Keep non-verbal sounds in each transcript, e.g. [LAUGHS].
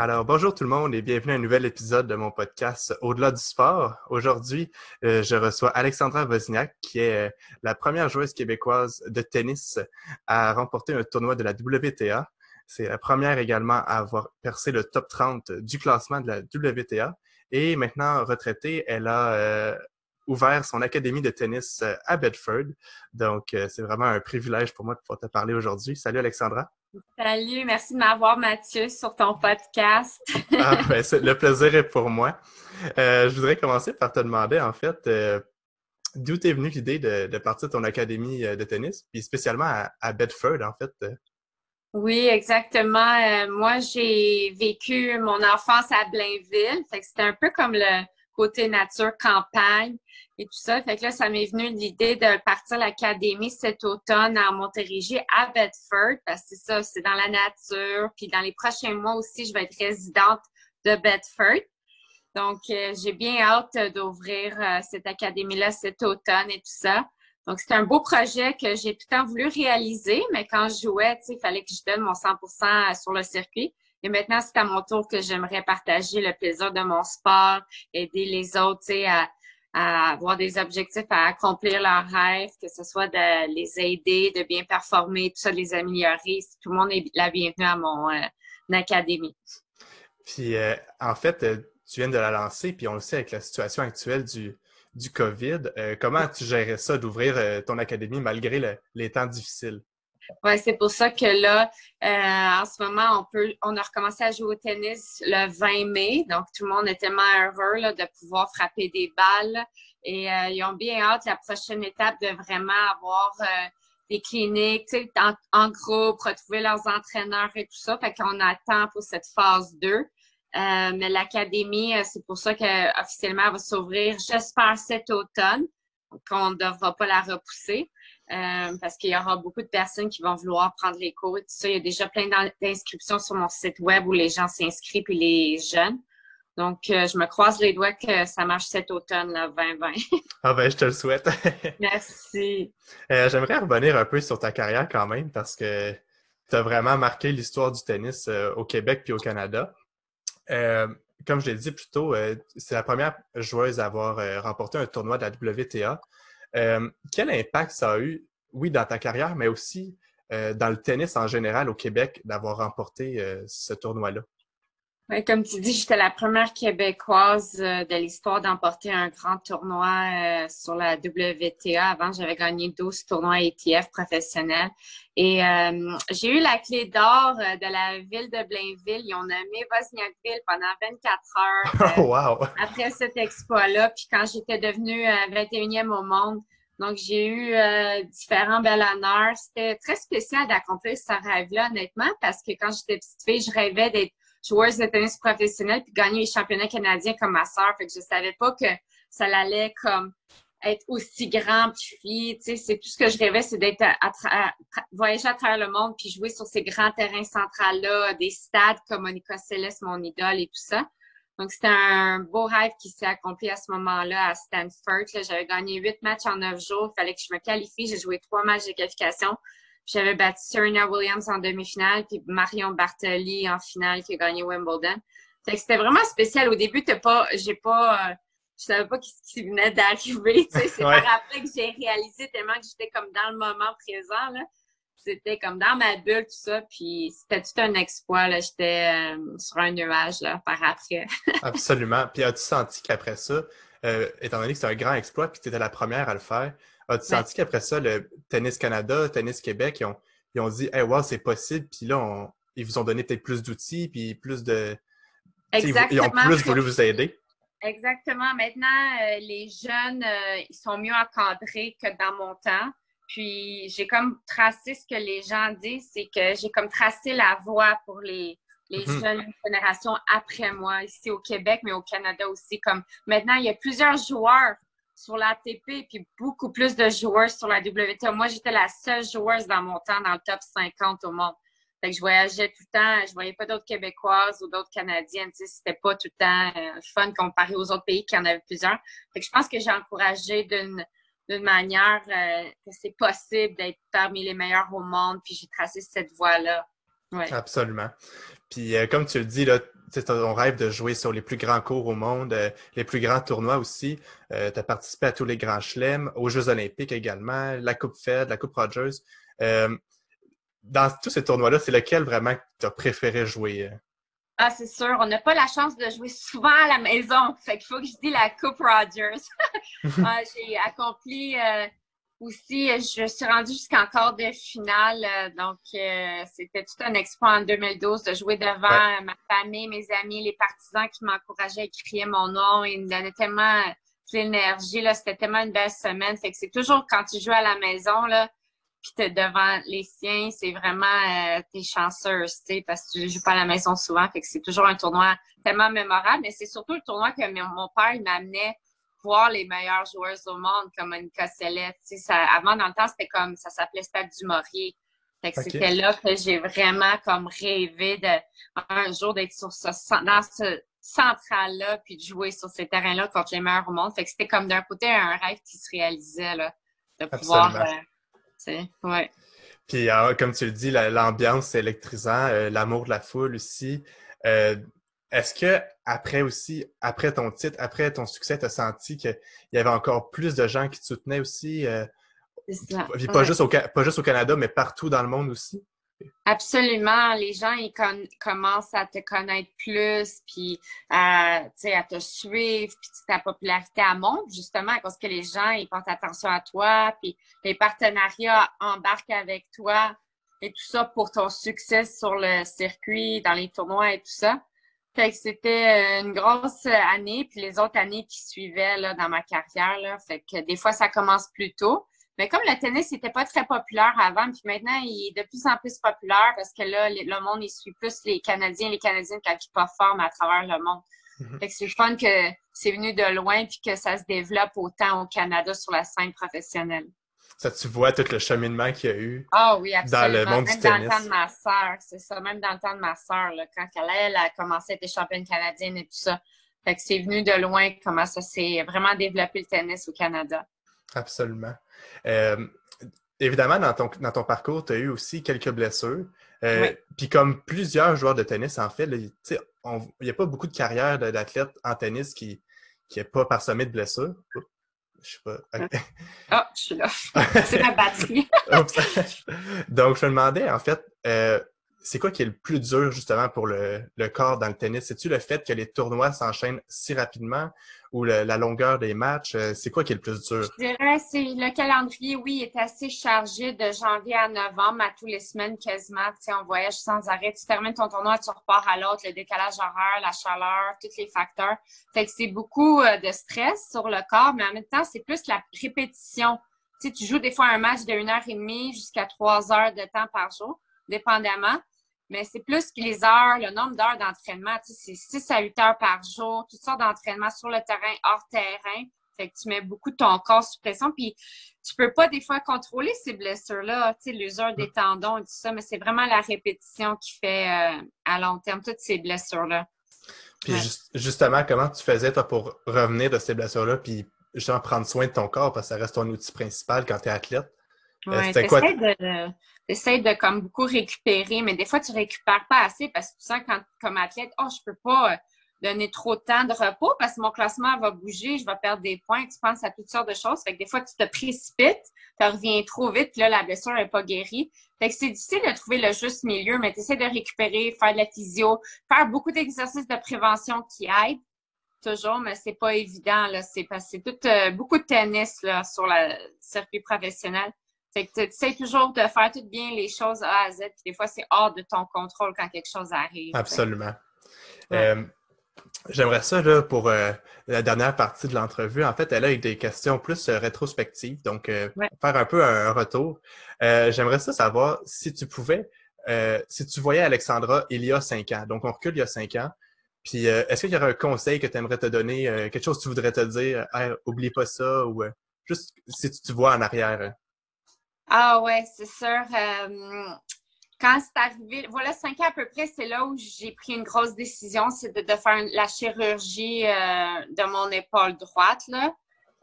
Alors, bonjour tout le monde et bienvenue à un nouvel épisode de mon podcast Au-delà du sport. Aujourd'hui, euh, je reçois Alexandra Wozniak, qui est euh, la première joueuse québécoise de tennis à remporter un tournoi de la WTA. C'est la première également à avoir percé le top 30 du classement de la WTA. Et maintenant retraitée, elle a euh, ouvert son académie de tennis à Bedford. Donc, c'est vraiment un privilège pour moi de pouvoir te parler aujourd'hui. Salut Alexandra. Salut, merci de m'avoir, Mathieu, sur ton podcast. ah, ben, le plaisir est pour moi. Euh, je voudrais commencer par te demander, en fait, euh, d'où t'es venue l'idée de, partir de ton académie euh, de tennis, puis spécialement à, Bedford, en fait? Oui, exactement. moi, j'ai vécu mon enfance à Blainville. C'était un peu comme le côté nature, campagne et tout ça. Fait que là, ça m'est venu l'idée de partir l'académie cet automne en Montérégie à Bedford, parce que c'est ça, c'est dans la nature. Puis dans les prochains mois aussi, je vais être résidente de Bedford. Donc, euh, j'ai bien hâte d'ouvrir euh, cette académie-là cet automne et tout ça. Donc, c'est un beau projet que j'ai tout le temps voulu réaliser, mais quand je jouais, il fallait que je donne mon 100% sur le circuit. Et maintenant, c'est à mon tour que j'aimerais partager le plaisir de mon sport, aider les autres, à, à avoir des objectifs à accomplir leurs rêves, que ce soit de les aider, de bien performer, tout ça, de les améliorer. Tout le monde est la bienvenue à mon euh, académie. Puis, euh, en fait, euh, tu viens de la lancer, puis on le sait avec la situation actuelle du, du COVID. comment tu gérais ça d'ouvrir ton académie malgré les temps difficiles? Oui, c'est pour ça que là, euh, en ce moment, on peut, on a recommencé à jouer au tennis le 20 mai. Donc, tout le monde est tellement heureux de pouvoir frapper des balles. Et euh, ils ont bien hâte la prochaine étape de vraiment avoir euh, des cliniques, en, en, groupe, retrouver leurs entraîneurs et tout ça. Fait qu'on attend pour cette phase 2. mais l'académie, c'est pour ça qu'officiellement, elle va s'ouvrir, j'espère, cet automne. qu'on ne devra pas la repousser. Euh, parce qu'il y aura beaucoup de personnes qui vont vouloir prendre les cours et tout ça. Il y a déjà plein d'inscriptions sur mon site web où les gens s'inscrivent et les jeunes. Donc, euh, je me croise les doigts que ça marche cet automne, là, 2020. [LAUGHS] ah ben, je te le souhaite. [LAUGHS] Merci. Euh, j'aimerais revenir un peu sur ta carrière quand même parce que tu as vraiment marqué l'histoire du tennis au Québec puis au Canada. comme je l'ai dit plus tôt, c'est la première joueuse à avoir remporté un tournoi de la WTA. Euh, quel impact ça a eu, oui, dans ta carrière, mais aussi euh, dans le tennis en général au Québec d'avoir remporté euh, ce tournoi-là? Oui, comme tu dis, j'étais la première Québécoise de l'histoire d'emporter un grand tournoi sur la WTA. Avant, j'avais gagné 12 tournois ETF professionnels. Et j'ai eu la clé d'or de la ville de Blainville. Ils ont nommé Wozniakville pendant 24 heures [LAUGHS] oh, wow. après cet exploit-là. Puis quand j'étais devenue 21e au monde, donc, j'ai eu différents belles honneurs. C'était très spécial d'accomplir ce rêve-là, honnêtement, parce que quand j'étais petite fille, je rêvais d'être joueuse de tennis professionnelle puis gagner les championnats canadiens comme ma sœur. Fait que je savais pas que ça allait comme être aussi grand puis tu sais. C'est tout ce que je rêvais c'est d'être à, voyager à travers le monde puis jouer sur ces grands terrains centrales là des stades comme Monica Seles mon idole et tout ça. Donc c'était un beau rêve qui s'est accompli à ce moment-là à Stanford j'avais gagné huit matchs en neuf jours. Il fallait que je me qualifie. J'ai joué trois matchs de qualification j'avais battu Serena Williams en demi-finale, puis Marion Bartoli en finale qui a gagné Wimbledon. c'était vraiment spécial. Au début, t'as pas, j'ai pas, euh, je savais pas ce qui venait d'arriver. [LAUGHS] C'est par après que j'ai réalisé tellement que j'étais comme dans le moment présent. Là. C'était comme dans ma bulle, tout ça. Puis c'était tout un exploit. Là. J'étais euh, sur un nuage là, par après. [LAUGHS] Absolument. Puis as-tu senti qu'après ça, euh, étant donné que c'était un grand exploit, puis tu étais la première à le faire, As-tu senti qu'après ça, le Tennis Canada, Tennis Québec, ils ont, ils ont dit Hey, wow, c'est possible, puis là, ils vous ont donné peut-être plus d'outils, puis plus de. Exactement. Ils ont plus voulu vous aider? Exactement. Maintenant, euh, les jeunes, euh, ils sont mieux encadrés que dans mon temps. Puis j'ai comme tracé ce que les gens disent, c'est que j'ai comme tracé la voie pour les, les mm-hmm. jeunes générations après moi, ici au Québec, mais au Canada aussi. Comme maintenant, il y a plusieurs joueurs sur l'ATP, puis beaucoup plus de joueurs sur la WTA. Moi, j'étais la seule joueuse dans mon temps dans le top 50 au monde. Fait que je voyageais tout le temps, je voyais pas d'autres Québécoises ou d'autres Canadiennes. C'était pas tout le temps euh, fun comparé aux autres pays qui en avaient plusieurs. Fait que je pense que j'ai encouragé d'une manière euh, que c'est possible d'être parmi les meilleurs au monde, puis j'ai tracé cette voie-là. Absolument. Puis comme tu le dis, là, ton rêve de jouer sur les plus grands cours au monde, les plus grands tournois aussi. tu as participé à tous les grands chelems, aux Jeux olympiques également, la Coupe Fed, la Coupe Rogers. dans tous ces tournois-là, c'est lequel vraiment tu as préféré jouer? Ah, c'est sûr. On n'a pas la chance de jouer souvent à la maison. Fait qu'il faut que je dise la Coupe Rogers. [LAUGHS] Ah, j'ai accompli euh, aussi, je suis rendue jusqu'en quart de finale. Euh, donc, euh, c'était tout un exploit en 2012 de jouer devant ma famille, mes amis, les partisans qui m'encourageaient à crier mon nom. Ils me donnaient tellement d'énergie. C'était tellement une belle semaine. Fait que c'est toujours quand tu joues à la maison, là, puis t'es devant les siens, c'est vraiment euh, t'es chanceuse, tu sais, parce que tu joues pas à la maison souvent, fait que c'est toujours un tournoi tellement mémorable, mais c'est surtout le tournoi que mon père il m'amenait voir les meilleurs joueurs au monde, comme Monica Sellet. Sais, avant, dans le temps, c'était comme, ça s'appelait Stade du Maurier. C'était là que j'ai vraiment comme rêvé de un jour d'être sur ce, dans ce central-là, puis de jouer sur ces terrains-là contre les meilleurs au monde. Fait que c'était comme d'un côté un rêve qui se réalisait, là, de pouvoir euh, Ouais. Puis, ah, comme tu le dis, l'ambiance, c'est électrisant, euh, l'amour de la foule aussi. Euh, est-ce que après aussi, après ton titre, après ton succès, tu as senti qu'il y avait encore plus de gens qui te soutenaient aussi? Euh, pas, juste au, pas juste au Canada, mais partout dans le monde aussi? Absolument. Les gens, ils commencent à te connaître plus, puis à, à te suivre, puis ta popularité monte, justement, parce que les gens, ils portent attention à toi, puis les partenariats embarquent avec toi, et tout ça pour ton succès sur le circuit, dans les tournois et tout ça. Fait que c'était une grosse année, puis les autres années qui suivaient là, dans ma carrière, là, fait que des fois, ça commence plus tôt. Mais comme le tennis n'était pas très populaire avant, puis maintenant, il est de plus en plus populaire parce que là, le monde, il suit plus les Canadiens et les Canadiennes quand ils performent à travers le monde. Mhm. Fait que c'est fun que c'est venu de loin puis que ça se développe autant au Canada sur la scène professionnelle. Ça, tu vois tout le cheminement qu'il y a eu oh, oui, dans le monde du tennis. Même dans le temps de ma sœur, c'est ça. Même dans le temps de ma sœur, quand elle, elle a commencé à être championne canadienne et tout ça. Fait que c'est venu de loin comment ça s'est vraiment développé le tennis au Canada. Absolument. Euh, évidemment, dans ton, dans ton parcours, tu as eu aussi quelques blessures. Euh, puis comme plusieurs joueurs de tennis, en fait, il n'y a pas beaucoup de carrière d'athlètes en tennis qui n'est pas parsemée de blessures. Je sais pas. Ah, je suis là. [LAUGHS] C'est ma batterie. Donc, je me demandais, en fait, euh, c'est quoi qui est le plus dur justement pour le, corps dans le tennis? C'est-tu le fait que les tournois s'enchaînent si rapidement ou la longueur des matchs? Euh, c'est quoi qui est le plus dur? Je dirais c'est le calendrier, oui, est assez chargé de janvier à novembre, à tous les semaines quasiment. Tu sais, on voyage sans arrêt. Tu termines ton tournoi, tu repars à l'autre, le décalage horaire, la chaleur, tous les facteurs. Fait que c'est beaucoup euh, de stress sur le corps, mais en même temps, c'est plus la répétition. Tu sais, tu joues des fois un match de une heure et demie jusqu'à trois heures de temps par jour, dépendamment mais c'est plus que les heures, le nombre d'heures d'entraînement. Tu sais, c'est 6 à 8 heures par jour, toutes sortes d'entraînements sur le terrain, hors terrain. Fait que tu mets beaucoup ton corps sous pression. Puis tu peux pas des fois contrôler ces blessures-là, tu sais, l'usure des tendons et tout ça, mais c'est vraiment la répétition qui fait euh, à long terme toutes ces blessures-là. Puis justement, comment tu faisais toi pour revenir de ces blessures-là, puis justement prendre soin de ton corps parce que ça reste ton outil principal quand tu es athlète? Euh, ouais, de, essaie de comme beaucoup récupérer, mais des fois, tu récupères pas assez parce que tu sens quand, comme athlète, oh, je peux pas euh, donner trop de temps de repos parce que mon classement va bouger, je vais perdre des points, tu penses à toutes sortes de choses. Fait que des fois, tu te précipites, tu reviens trop vite, puis là, la blessure n'est pas guérie. Fait que c'est difficile de trouver le juste milieu, mais tu essaies de récupérer, faire de la physio, faire beaucoup d'exercices de prévention qui aident toujours, mais c'est pas évident. Là. C'est, c'est tout, euh, beaucoup de tennis là, sur le circuit professionnel. Fait que tu sais toujours de faire tout bien les choses A à Z, puis des fois, c'est hors de ton contrôle quand quelque chose arrive. Absolument. Euh, j'aimerais ça, là, pour euh, la dernière partie de l'entrevue, en fait, elle a eu des questions plus euh, rétrospectives, donc faire un peu un, retour. J'aimerais ça savoir si tu pouvais, si tu voyais Alexandra il y a cinq ans, donc on recule il y a cinq ans, puis est-ce qu'il y aurait un conseil que tu aimerais te donner, quelque chose que tu voudrais te dire, oublie pas ça, ou juste si tu te vois en arrière? Ah ouais, c'est sûr. Euh, quand c'est arrivé, voilà, cinq ans à peu près, c'est là où j'ai pris une grosse décision, c'est de, faire la chirurgie euh, de mon épaule droite, là.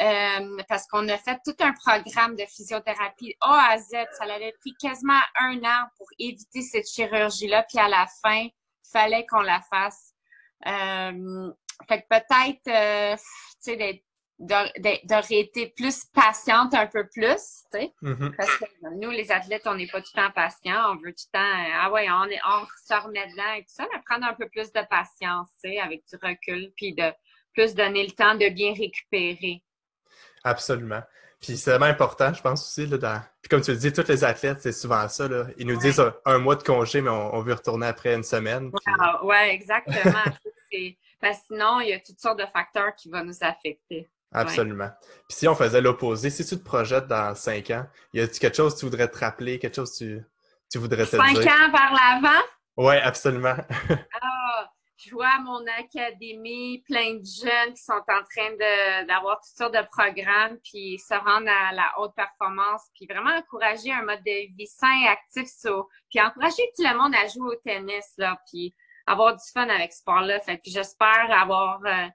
Euh, parce qu'on a fait tout un programme de physiothérapie A à Z. Ça avait pris quasiment un an pour éviter cette chirurgie-là. Puis à la fin, fallait qu'on la fasse. Euh, fait que peut-être, euh, tu sais, d'aurait été plus patiente un peu plus, tu sais. Mm-hmm. Parce que nous, les athlètes, on n'est pas tout le temps patients. On veut tout le temps, ah ouais, on, est, on se remet dedans et tout ça, mais prendre un peu plus de patience, tu sais, avec du recul, puis de plus donner le temps de bien récupérer. Absolument. Puis c'est vraiment important, je pense aussi, là, dans... Puis comme tu le dis, tous les athlètes, c'est souvent ça, là. Ils nous disent un, mois de congé, mais on, veut retourner après une semaine. Oui, Ouais, exactement. [LAUGHS] Parce que sinon, il y a toutes sortes de facteurs qui vont nous affecter. Absolument. Puis si on faisait l'opposé, si tu te projettes dans cinq ans, y a-t-il quelque chose que tu voudrais te rappeler, quelque chose que tu, tu voudrais te cinq dire? Cinq ans par l'avant? Oui, absolument. [LAUGHS] ah, je vois mon académie, plein de jeunes qui sont en train d'avoir toutes sortes de programmes, puis se rendre à la haute performance, puis vraiment encourager un mode de vie sain et actif, puis encourager tout le monde à jouer au tennis, là, puis avoir du fun avec ce sport-là. Fait que j'espère avoir... Euh,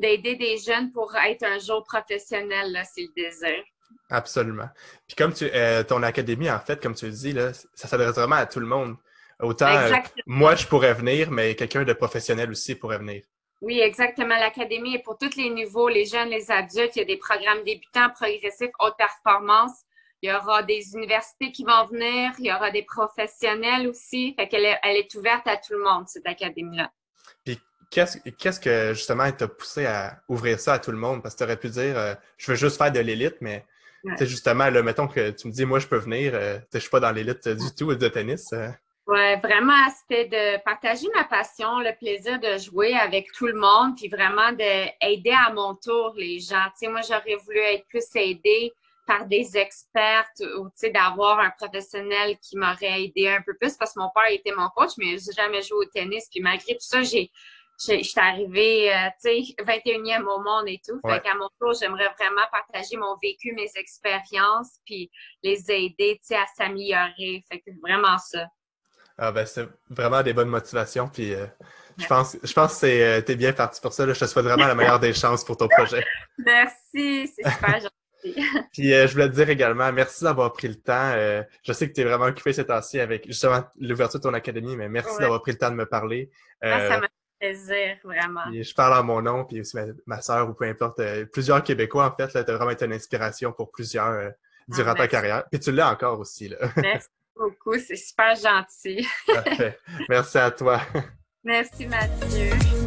d'aider des jeunes pour être un jour professionnel, c'est le désir. Absolument. Puis comme tu, euh, ton académie, en fait, comme tu le dis, là, ça s'adresse vraiment à tout le monde. Autant euh, moi, je pourrais venir, mais quelqu'un de professionnel aussi pourrait venir. Oui, exactement. L'académie est pour tous les niveaux, les jeunes, les adultes. Il y a des programmes débutants, progressifs, haute performance. Il y aura des universités qui vont venir. Il y aura des professionnels aussi. Fait qu'elle est, elle est ouverte à tout le monde, cette académie-là. Qu'est-ce que justement t'a poussé à ouvrir ça à tout le monde? Parce que tu aurais pu dire euh, je veux juste faire de l'élite, mais justement, là, mettons que tu me dis moi je peux venir, euh, je suis pas dans l'élite du tout de tennis. Euh. Oui, vraiment, c'était de partager ma passion, le plaisir de jouer avec tout le monde, puis vraiment d'aider à mon tour les gens. Tu sais, moi, j'aurais voulu être plus aidée par des expertes ou tu sais, d'avoir un professionnel qui m'aurait aidé un peu plus parce que mon père était mon coach, mais j'ai jamais joué au tennis. Puis malgré tout ça, j'ai je suis arrivée, euh, tu sais, 21e au monde et tout. Fait qu'à mon tour, j'aimerais vraiment partager mon vécu, mes expériences, puis les aider, tu sais, à s'améliorer. Fait que vraiment ça. Ah ben, c'est vraiment des bonnes motivations, puis euh, je pense, je pense que euh, tu es bien parti pour ça. Je te souhaite vraiment la meilleure des chances pour ton projet. [LAUGHS] Merci, c'est super [LAUGHS] gentil. [LAUGHS] Puis je voulais te dire également, merci d'avoir pris le temps. je sais que tu es vraiment occupé cet temps-ci avec justement l'ouverture de ton académie, mais merci d'avoir pris le temps de me parler. Ah, plaisir, vraiment. je parle en mon nom, puis aussi ma, soeur ou peu importe. Euh, plusieurs Québécois, en fait, tu as vraiment été une inspiration pour plusieurs euh, durant ah, ta carrière. Puis tu l'as encore aussi. Là. [LAUGHS] Merci beaucoup, c'est super gentil. Merci à toi. [LAUGHS] Merci Mathieu.